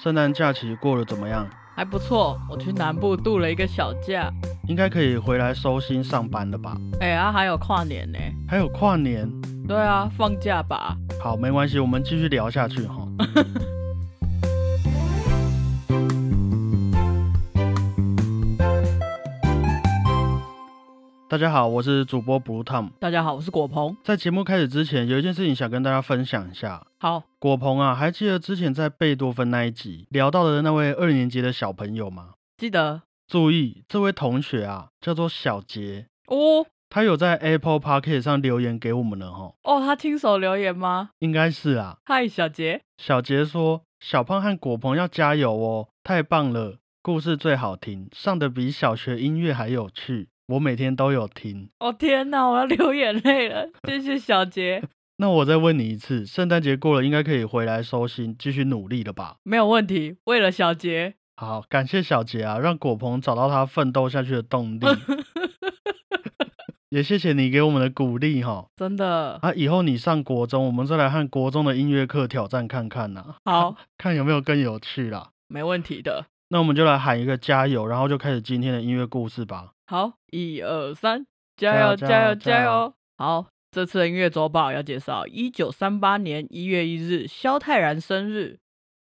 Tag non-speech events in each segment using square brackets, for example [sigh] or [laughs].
圣诞假期过得怎么样？还不错，我去南部度了一个小假。应该可以回来收心上班了吧？哎呀，还有跨年呢。还有跨年？对啊，放假吧。好，没关系，我们继续聊下去哈。[laughs] 大家好，我是主播 Blue Tom。大家好，我是果鹏。在节目开始之前，有一件事情想跟大家分享一下。好，果鹏啊，还记得之前在贝多芬那一集聊到的那位二年级的小朋友吗？记得。注意，这位同学啊，叫做小杰哦。他有在 Apple Park 上留言给我们了哦。哦，他亲手留言吗？应该是啊。嗨，小杰。小杰说：“小胖和果鹏要加油哦，太棒了，故事最好听，上的比小学音乐还有趣。”我每天都有听哦，天哪，我要流眼泪了。[laughs] 谢谢小杰。[laughs] 那我再问你一次，圣诞节过了，应该可以回来收心，继续努力了吧？没有问题，为了小杰。好，感谢小杰啊，让果鹏找到他奋斗下去的动力。[laughs] 也谢谢你给我们的鼓励哈，真的。啊，以后你上国中，我们再来和国中的音乐课挑战看看呐。好，看有没有更有趣啦。没问题的。那我们就来喊一个加油，然后就开始今天的音乐故事吧。好，一二三，加油加油加油！好，这次的音乐周报要介绍一九三八年一月一日萧泰然生日。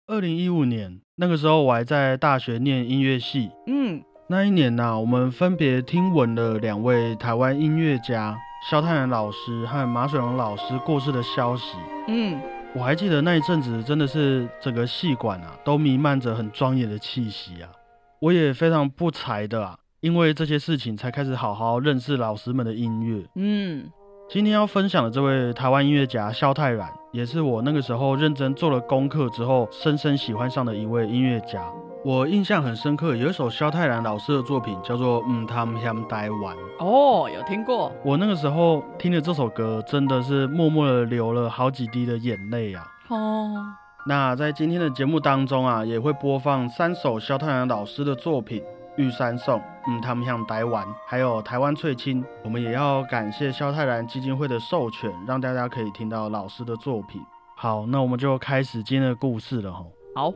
二零一五年那个时候我还在大学念音乐系，嗯，那一年呢，我们分别听闻了两位台湾音乐家萧泰然老师和马水龙老师过世的消息。嗯，我还记得那一阵子真的是整个戏馆啊都弥漫着很庄严的气息啊，我也非常不才的啊。因为这些事情，才开始好好认识老师们的音乐。嗯，今天要分享的这位台湾音乐家萧泰然，也是我那个时候认真做了功课之后，深深喜欢上的一位音乐家。我印象很深刻，有一首萧泰然老师的作品叫做《嗯，他们想台湾》。哦，有听过。我那个时候听了这首歌，真的是默默的流了好几滴的眼泪啊。哦，那在今天的节目当中啊，也会播放三首萧泰然老师的作品。玉山颂，嗯，他们像台湾，还有台湾翠青，我们也要感谢萧泰然基金会的授权，让大家可以听到老师的作品。好，那我们就开始今天的故事了哈。好，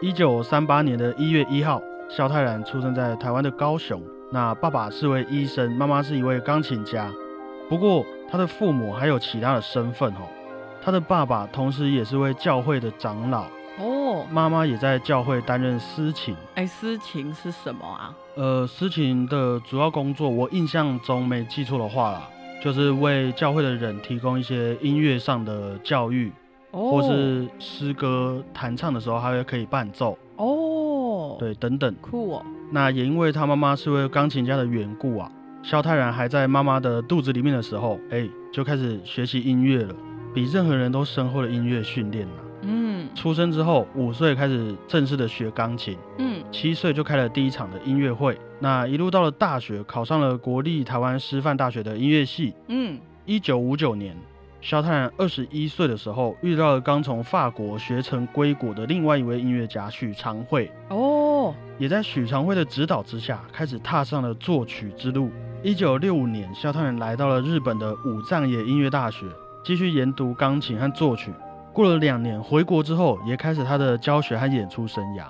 一九三八年的一月一号，萧泰然出生在台湾的高雄。那爸爸是位医生，妈妈是一位钢琴家。不过他的父母还有其他的身份哦。他的爸爸同时也是位教会的长老。哦，妈妈也在教会担任司琴。哎，司琴是什么啊？呃，司琴的主要工作，我印象中没记错的话啦，就是为教会的人提供一些音乐上的教育，或是诗歌弹唱的时候，还会可以伴奏。哦，对，等等。酷哦。那也因为他妈妈是位钢琴家的缘故啊，萧泰然还在妈妈的肚子里面的时候，哎，就开始学习音乐了，比任何人都深厚的音乐训练了。嗯，出生之后五岁开始正式的学钢琴，嗯，七岁就开了第一场的音乐会。那一路到了大学，考上了国立台湾师范大学的音乐系。嗯，一九五九年，萧泰然二十一岁的时候，遇到了刚从法国学成归国的另外一位音乐家许长惠。哦，也在许长惠的指导之下，开始踏上了作曲之路。一九六五年，萧泰然来到了日本的武藏野音乐大学，继续研读钢琴和作曲。过了两年，回国之后也开始他的教学和演出生涯，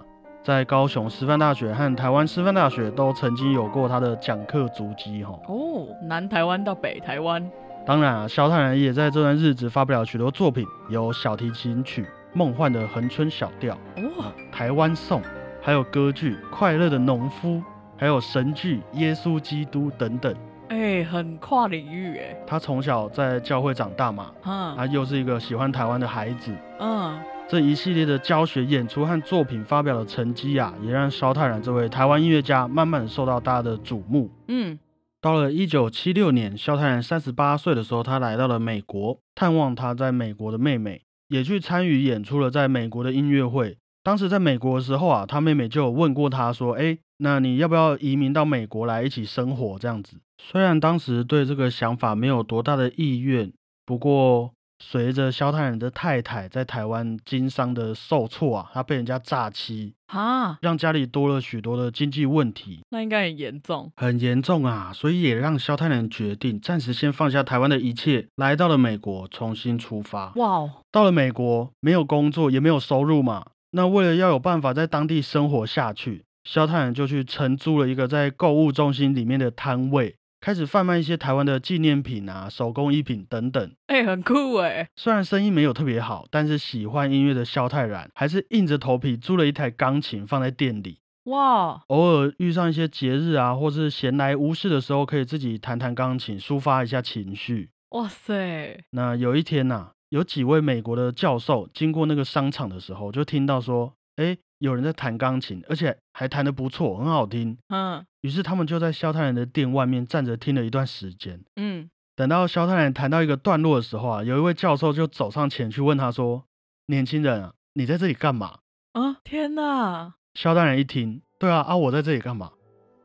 在高雄师范大学和台湾师范大学都曾经有过他的讲课足迹。哈哦，南台湾到北台湾，当然啊，萧泰然也在这段日子发表了许多作品，有小提琴曲《梦幻的恒春小调》哦，台湾颂，还有歌剧《快乐的农夫》，还有神剧《耶稣基督》等等。哎，很跨领域哎。他从小在教会长大嘛，嗯，他又是一个喜欢台湾的孩子，嗯，这一系列的教学、演出和作品发表的成绩啊，也让萧泰然这位台湾音乐家慢慢受到大家的瞩目。嗯，到了一九七六年，萧泰然三十八岁的时候，他来到了美国探望他在美国的妹妹，也去参与演出了在美国的音乐会。当时在美国的时候啊，他妹妹就有问过他说：“哎，那你要不要移民到美国来一起生活？”这样子。虽然当时对这个想法没有多大的意愿，不过随着萧泰然的太太在台湾经商的受挫啊，他被人家诈欺啊，让家里多了许多的经济问题，那应该很严重，很严重啊，所以也让萧泰然决定暂时先放下台湾的一切，来到了美国重新出发。哇，到了美国没有工作也没有收入嘛，那为了要有办法在当地生活下去，萧泰然就去承租了一个在购物中心里面的摊位。开始贩卖一些台湾的纪念品啊、手工艺品等等，哎，很酷哎。虽然生意没有特别好，但是喜欢音乐的萧泰然还是硬着头皮租了一台钢琴放在店里。哇，偶尔遇上一些节日啊，或是闲来无事的时候，可以自己弹弹钢琴，抒发一下情绪。哇塞！那有一天呐，有几位美国的教授经过那个商场的时候，就听到说，哎。有人在弹钢琴，而且还弹得不错，很好听。嗯，于是他们就在萧泰然的店外面站着听了一段时间。嗯，等到萧泰然弹到一个段落的时候啊，有一位教授就走上前去问他说：“年轻人啊，你在这里干嘛？”啊，天哪！萧泰然一听，对啊，啊，我在这里干嘛？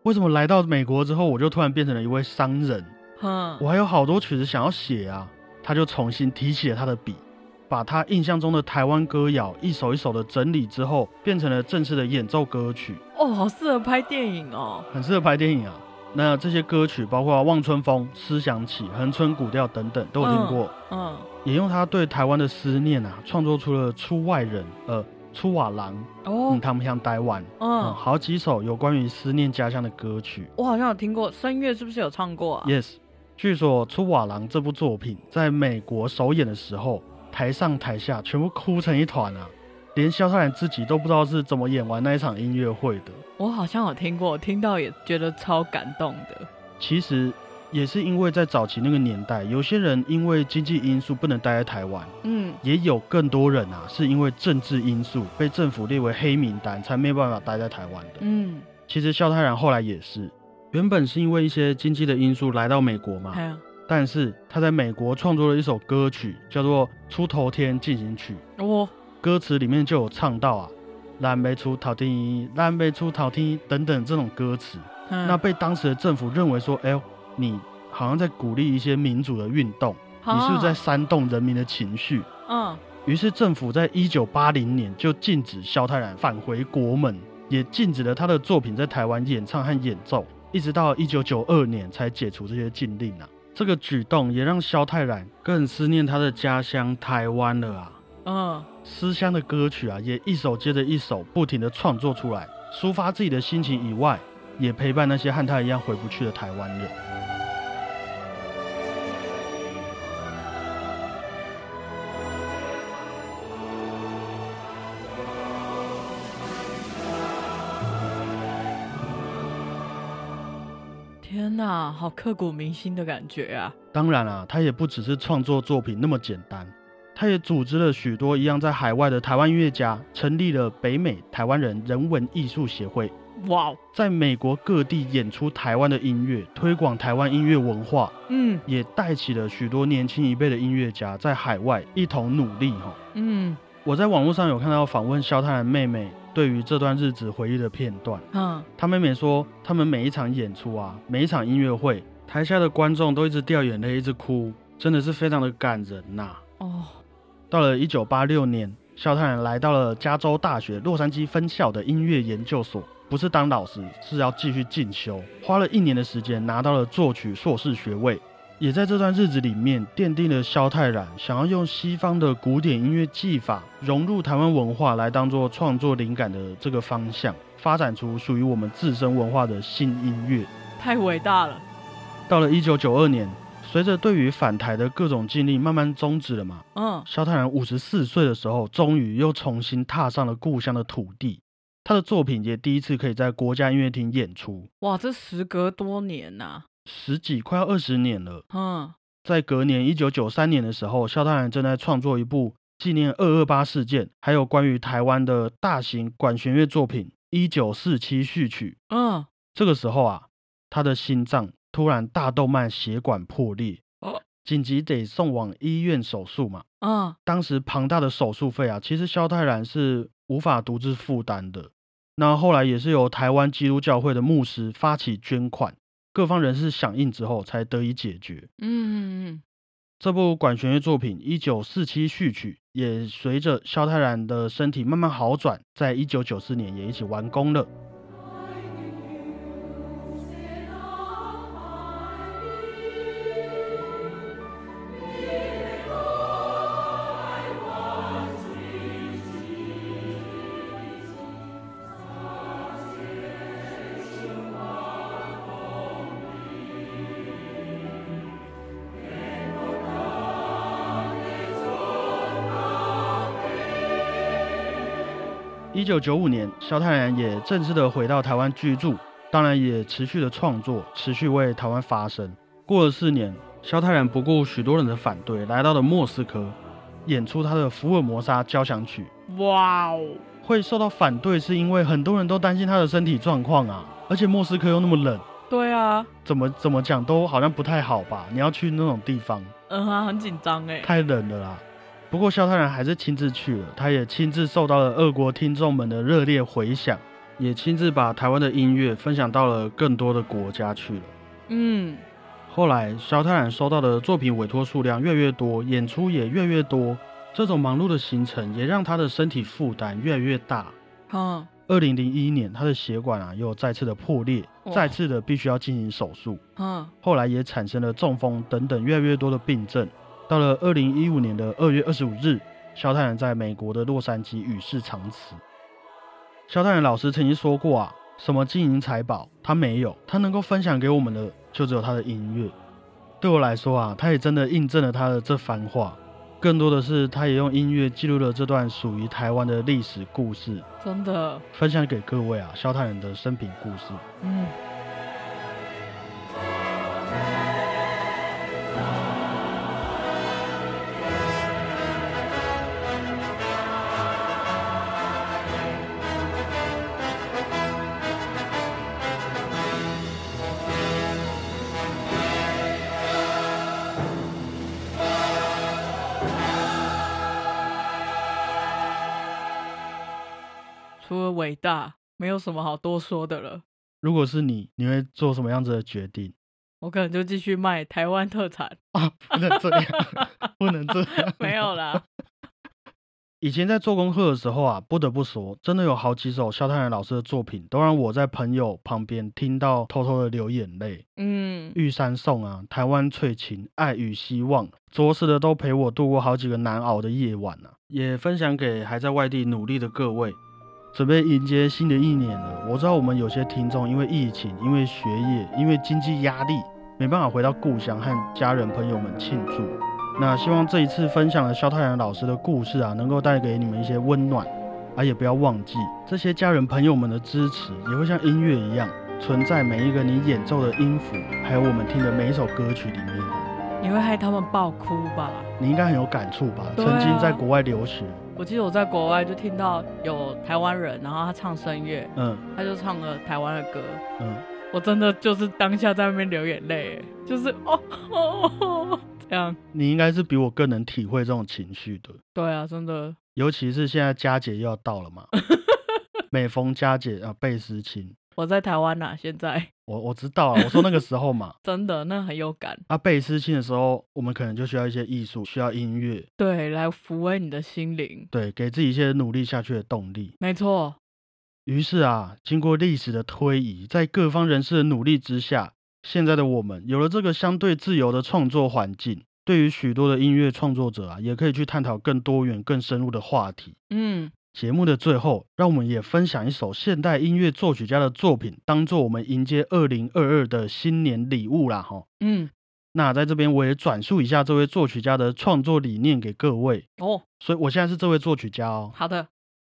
为什么来到美国之后，我就突然变成了一位商人？哼，我还有好多曲子想要写啊！他就重新提起了他的笔。把他印象中的台湾歌谣一首一首的整理之后，变成了正式的演奏歌曲。哦，好适合拍电影哦，很适合拍电影啊。那这些歌曲包括《望春风》《思想起》《恒春古调》等等，都有听过。嗯，也用他对台湾的思念啊，创作出了《出外人》呃《出瓦郎》哦，他们像台湾嗯，好几首有关于思念家乡的歌曲。我好像有听过，声乐是不是有唱过啊？Yes，据说《出瓦郎》这部作品在美国首演的时候。台上台下全部哭成一团啊！连萧泰然自己都不知道是怎么演完那一场音乐会的。我好像有听过，听到也觉得超感动的。其实也是因为在早期那个年代，有些人因为经济因素不能待在台湾，嗯，也有更多人啊是因为政治因素被政府列为黑名单，才没有办法待在台湾的。嗯，其实萧泰然后来也是，原本是因为一些经济的因素来到美国嘛。但是他在美国创作了一首歌曲，叫做《出头天进行曲》。哦，歌词里面就有唱到啊，“蓝背出头天，蓝背出头天”等等这种歌词。那被当时的政府认为说，哎呦，你好像在鼓励一些民主的运动，你是不是在煽动人民的情绪？嗯。于是政府在一九八零年就禁止萧泰然返回国门，也禁止了他的作品在台湾演唱和演奏，一直到一九九二年才解除这些禁令啊。这个举动也让萧泰然更思念他的家乡台湾了啊！嗯，思乡的歌曲啊，也一首接着一首不停的创作出来，抒发自己的心情以外，也陪伴那些和他一样回不去的台湾人。天呐，好刻骨铭心的感觉啊！当然啊，他也不只是创作作品那么简单，他也组织了许多一样在海外的台湾音乐家，成立了北美台湾人人文艺术协会。哇，在美国各地演出台湾的音乐，推广台湾音乐文化。嗯，也带起了许多年轻一辈的音乐家在海外一同努力。哈，嗯，我在网络上有看到访问萧泰然妹妹。对于这段日子回忆的片段，嗯，他妹妹说，他们每一场演出啊，每一场音乐会，台下的观众都一直掉眼泪，一直哭，真的是非常的感人呐。哦，到了一九八六年，肖泰然来到了加州大学洛杉矶分校的音乐研究所，不是当老师，是要继续进修，花了一年的时间拿到了作曲硕士学位。也在这段日子里面，奠定了萧泰然想要用西方的古典音乐技法融入台湾文化来当做创作灵感的这个方向，发展出属于我们自身文化的新音乐。太伟大了！到了一九九二年，随着对于反台的各种尽力慢慢终止了嘛，嗯，萧泰然五十四岁的时候，终于又重新踏上了故乡的土地，他的作品也第一次可以在国家音乐厅演出。哇，这时隔多年呐！十几快要二十年了。嗯，在隔年一九九三年的时候，萧泰然正在创作一部纪念二二八事件，还有关于台湾的大型管弦乐作品《一九四七序曲》。嗯，这个时候啊，他的心脏突然大动脉血管破裂，紧急得送往医院手术嘛。嗯，当时庞大的手术费啊，其实萧泰然是无法独自负担的。那后来也是由台湾基督教会的牧师发起捐款。各方人士响应之后，才得以解决。嗯嗯嗯。这部管弦乐作品《一九四七序曲》也随着萧泰然的身体慢慢好转，在一九九四年也一起完工了。一九九五年，萧泰然也正式的回到台湾居住，当然也持续的创作，持续为台湾发声。过了四年，萧泰然不顾许多人的反对，来到了莫斯科，演出他的《福尔摩沙交响曲》。哇哦！会受到反对，是因为很多人都担心他的身体状况啊，而且莫斯科又那么冷。对啊，怎么怎么讲都好像不太好吧？你要去那种地方，嗯啊，很紧张哎，太冷了啦。不过萧泰然还是亲自去了，他也亲自受到了俄国听众们的热烈回响，也亲自把台湾的音乐分享到了更多的国家去了。嗯，后来萧泰然收到的作品委托数量越来越多，演出也越来越多，这种忙碌的行程也让他的身体负担越来越大。嗯，二零零一年他的血管啊又再次的破裂，再次的必须要进行手术。嗯，后来也产生了中风等等越来越多的病症。到了二零一五年的二月二十五日，萧泰然在美国的洛杉矶与世长辞。萧泰然老师曾经说过啊，什么金银财宝他没有，他能够分享给我们的就只有他的音乐。对我来说啊，他也真的印证了他的这番话。更多的是，他也用音乐记录了这段属于台湾的历史故事。真的，分享给各位啊，萧泰然的生平故事。嗯。除了伟大，没有什么好多说的了。如果是你，你会做什么样子的决定？我可能就继续卖台湾特产啊！不能这样，[laughs] 不能这样。[laughs] 没有啦。以前在做功课的时候啊，不得不说，真的有好几首萧泰然老师的作品，都让我在朋友旁边听到，偷偷的流眼泪。嗯，《玉山颂》啊，《台湾翠琴》，《爱与希望》，着实的都陪我度过好几个难熬的夜晚啊。也分享给还在外地努力的各位。准备迎接新的一年了。我知道我们有些听众因为疫情、因为学业、因为经济压力，没办法回到故乡和家人朋友们庆祝。那希望这一次分享了肖太阳老师的故事啊，能够带给你们一些温暖。啊，也不要忘记这些家人朋友们的支持，也会像音乐一样存在每一个你演奏的音符，还有我们听的每一首歌曲里面。你会害他们爆哭吧？你应该很有感触吧？曾经在国外留学。我记得我在国外就听到有台湾人，然后他唱声乐，嗯，他就唱了台湾的歌，嗯，我真的就是当下在那边流眼泪，就是哦哦这样。你应该是比我更能体会这种情绪的。对啊，真的，尤其是现在佳节又要到了嘛，[laughs] 每逢佳节啊倍思亲。我在台湾呐，现在我我知道啊，我说那个时候嘛，[laughs] 真的那很有感。啊，贝斯亲的时候，我们可能就需要一些艺术，需要音乐，对，来抚慰你的心灵，对，给自己一些努力下去的动力。没错。于是啊，经过历史的推移，在各方人士的努力之下，现在的我们有了这个相对自由的创作环境，对于许多的音乐创作者啊，也可以去探讨更多元、更深入的话题。嗯。节目的最后，让我们也分享一首现代音乐作曲家的作品，当做我们迎接二零二二的新年礼物啦！哈，嗯，那在这边我也转述一下这位作曲家的创作理念给各位哦。所以我现在是这位作曲家哦。好的，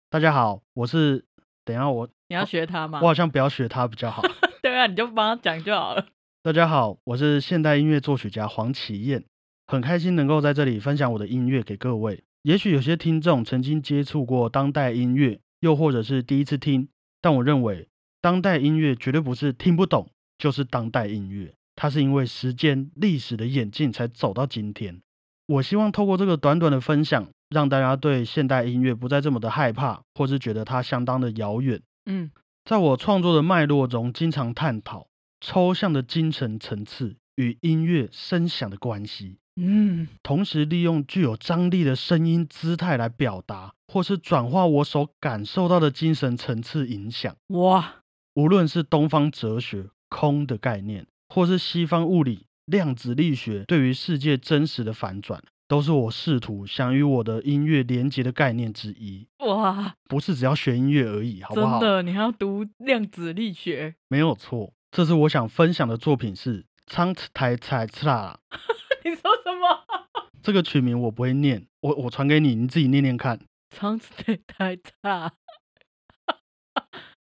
大家好，我是。等下我你要学他吗？我好像不要学他比较好。[laughs] 对啊，你就帮他讲就好了。[laughs] 大家好，我是现代音乐作曲家黄启燕，很开心能够在这里分享我的音乐给各位。也许有些听众曾经接触过当代音乐，又或者是第一次听，但我认为当代音乐绝对不是听不懂，就是当代音乐。它是因为时间、历史的演进才走到今天。我希望透过这个短短的分享，让大家对现代音乐不再这么的害怕，或是觉得它相当的遥远。嗯，在我创作的脉络中，经常探讨抽象的精神层次与音乐声响的关系。嗯，同时利用具有张力的声音姿态来表达，或是转化我所感受到的精神层次影响。哇，无论是东方哲学空的概念，或是西方物理量子力学对于世界真实的反转，都是我试图想与我的音乐连接的概念之一。哇，不是只要学音乐而已，好不好？真的，你还要读量子力学？没有错。这次我想分享的作品是《苍台彩啦》。你说什么？[laughs] 这个曲名我不会念，我我传给你，你自己念念看。苍台彩啦，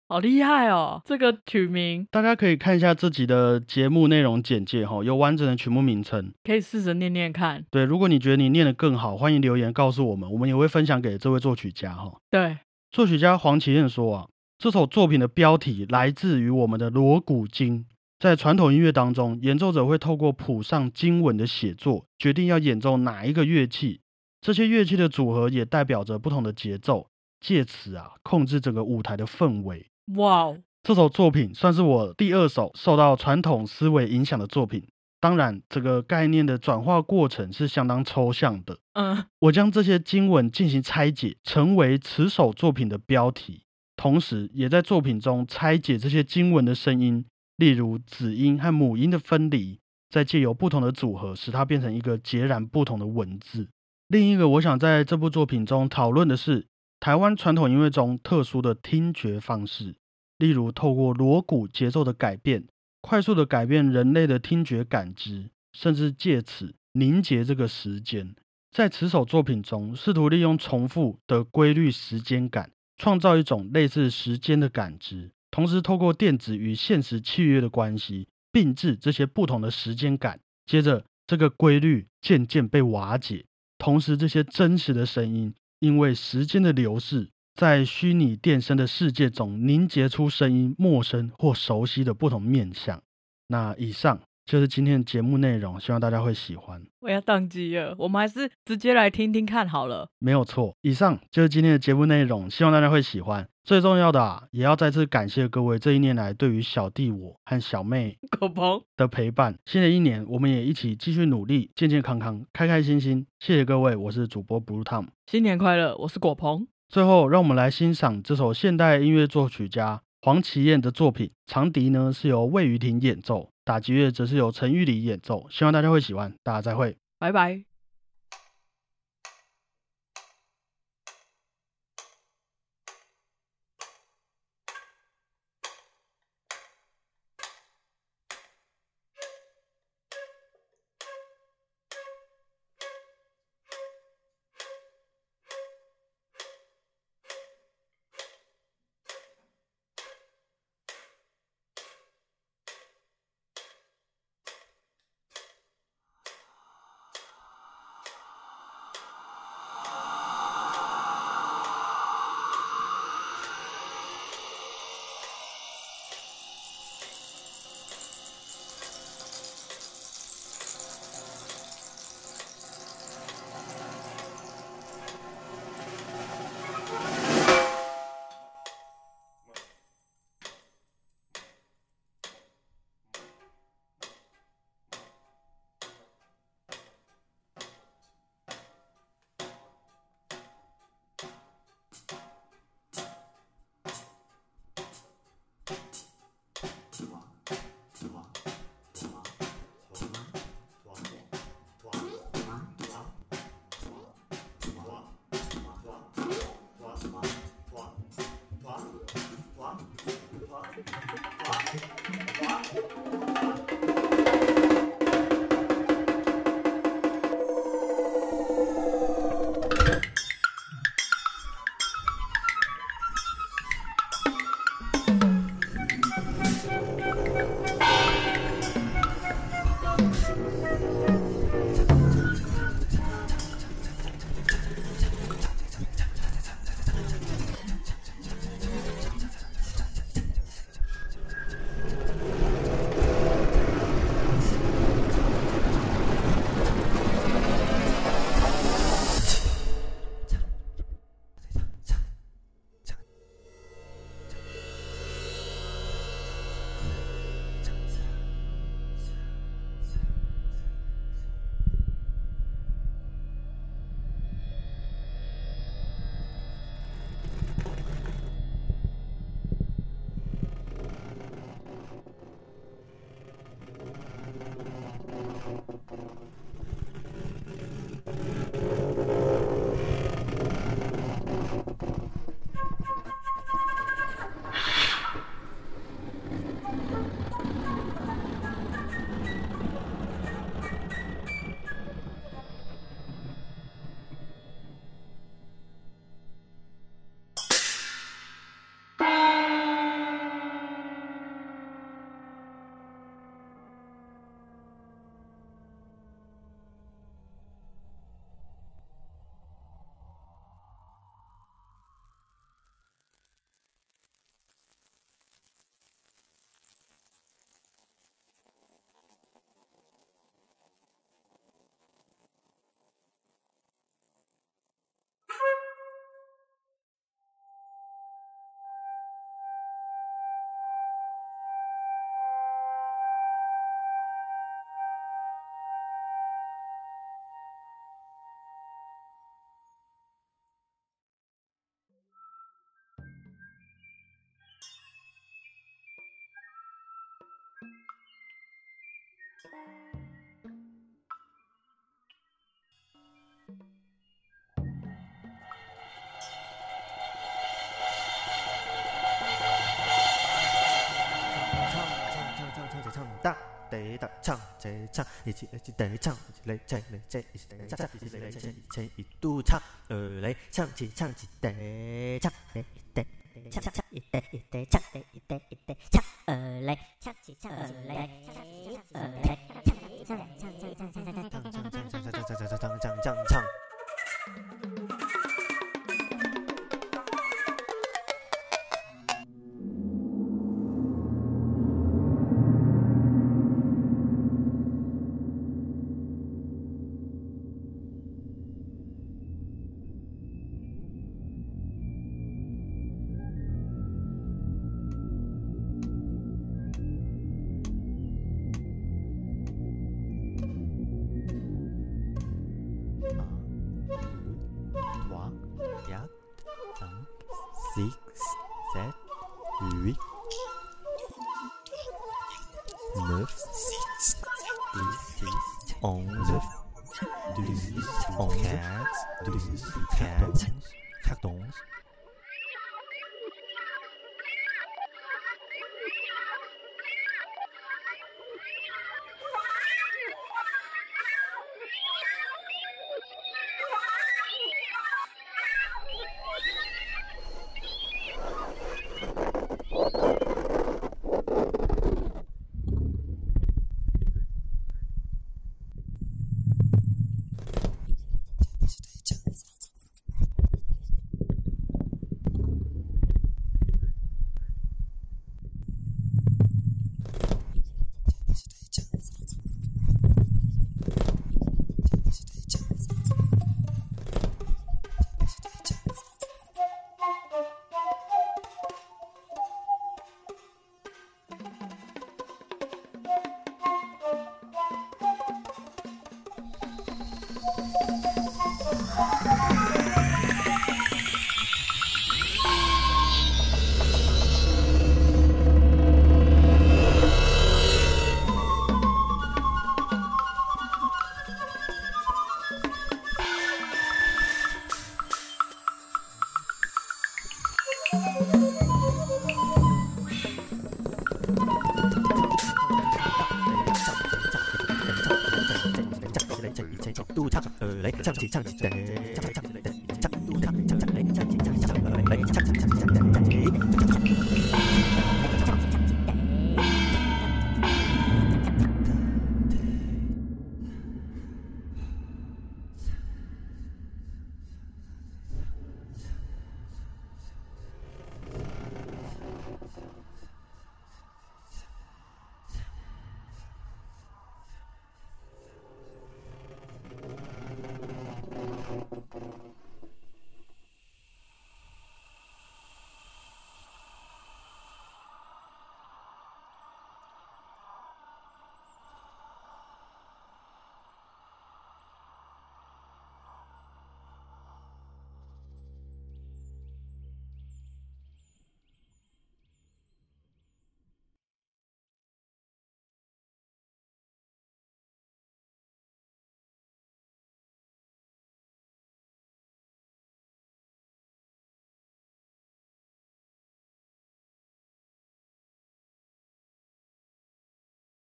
好厉害哦！这个曲名，大家可以看一下自己的节目内容简介哈，有完整的曲目名称，可以试着念念看。对，如果你觉得你念得更好，欢迎留言告诉我们，我们也会分享给这位作曲家哈。对，作曲家黄启燕说啊。这首作品的标题来自于我们的锣鼓经。在传统音乐当中，演奏者会透过谱上经文的写作，决定要演奏哪一个乐器。这些乐器的组合也代表着不同的节奏，借此啊控制整个舞台的氛围。哇哦，这首作品算是我第二首受到传统思维影响的作品。当然，这个概念的转化过程是相当抽象的。嗯，我将这些经文进行拆解，成为此首作品的标题。同时，也在作品中拆解这些经文的声音，例如子音和母音的分离，再借由不同的组合，使它变成一个截然不同的文字。另一个，我想在这部作品中讨论的是台湾传统音乐中特殊的听觉方式，例如透过锣鼓节奏的改变，快速的改变人类的听觉感知，甚至借此凝结这个时间。在此首作品中，试图利用重复的规律时间感。创造一种类似时间的感知，同时透过电子与现实契约的关系，并置这些不同的时间感。接着，这个规律渐渐被瓦解，同时这些真实的声音因为时间的流逝，在虚拟电声的世界中凝结出声音陌生或熟悉的不同面相。那以上。就是今天的节目内容，希望大家会喜欢。我要宕机了，我们还是直接来听听看好了。没有错，以上就是今天的节目内容，希望大家会喜欢。最重要的啊，也要再次感谢各位这一年来对于小弟我和小妹 [laughs] 狗鹏的陪伴。新的一年，我们也一起继续努力，健健康康，开开心心。谢谢各位，我是主播 Blue Tom，新年快乐，我是果鹏。最后，让我们来欣赏这首现代音乐作曲家黄绮燕的作品。长笛呢是由魏雨婷演奏。打击乐则是由陈玉礼演奏，希望大家会喜欢。大家再会，拜拜。唱，一起一起来唱，一起来唱来唱，一起来唱，一起来唱，一唱一度唱，二来唱起唱起得唱，得得唱唱唱一得一得恰，得一得一得恰而来恰起唱起来，二来唱唱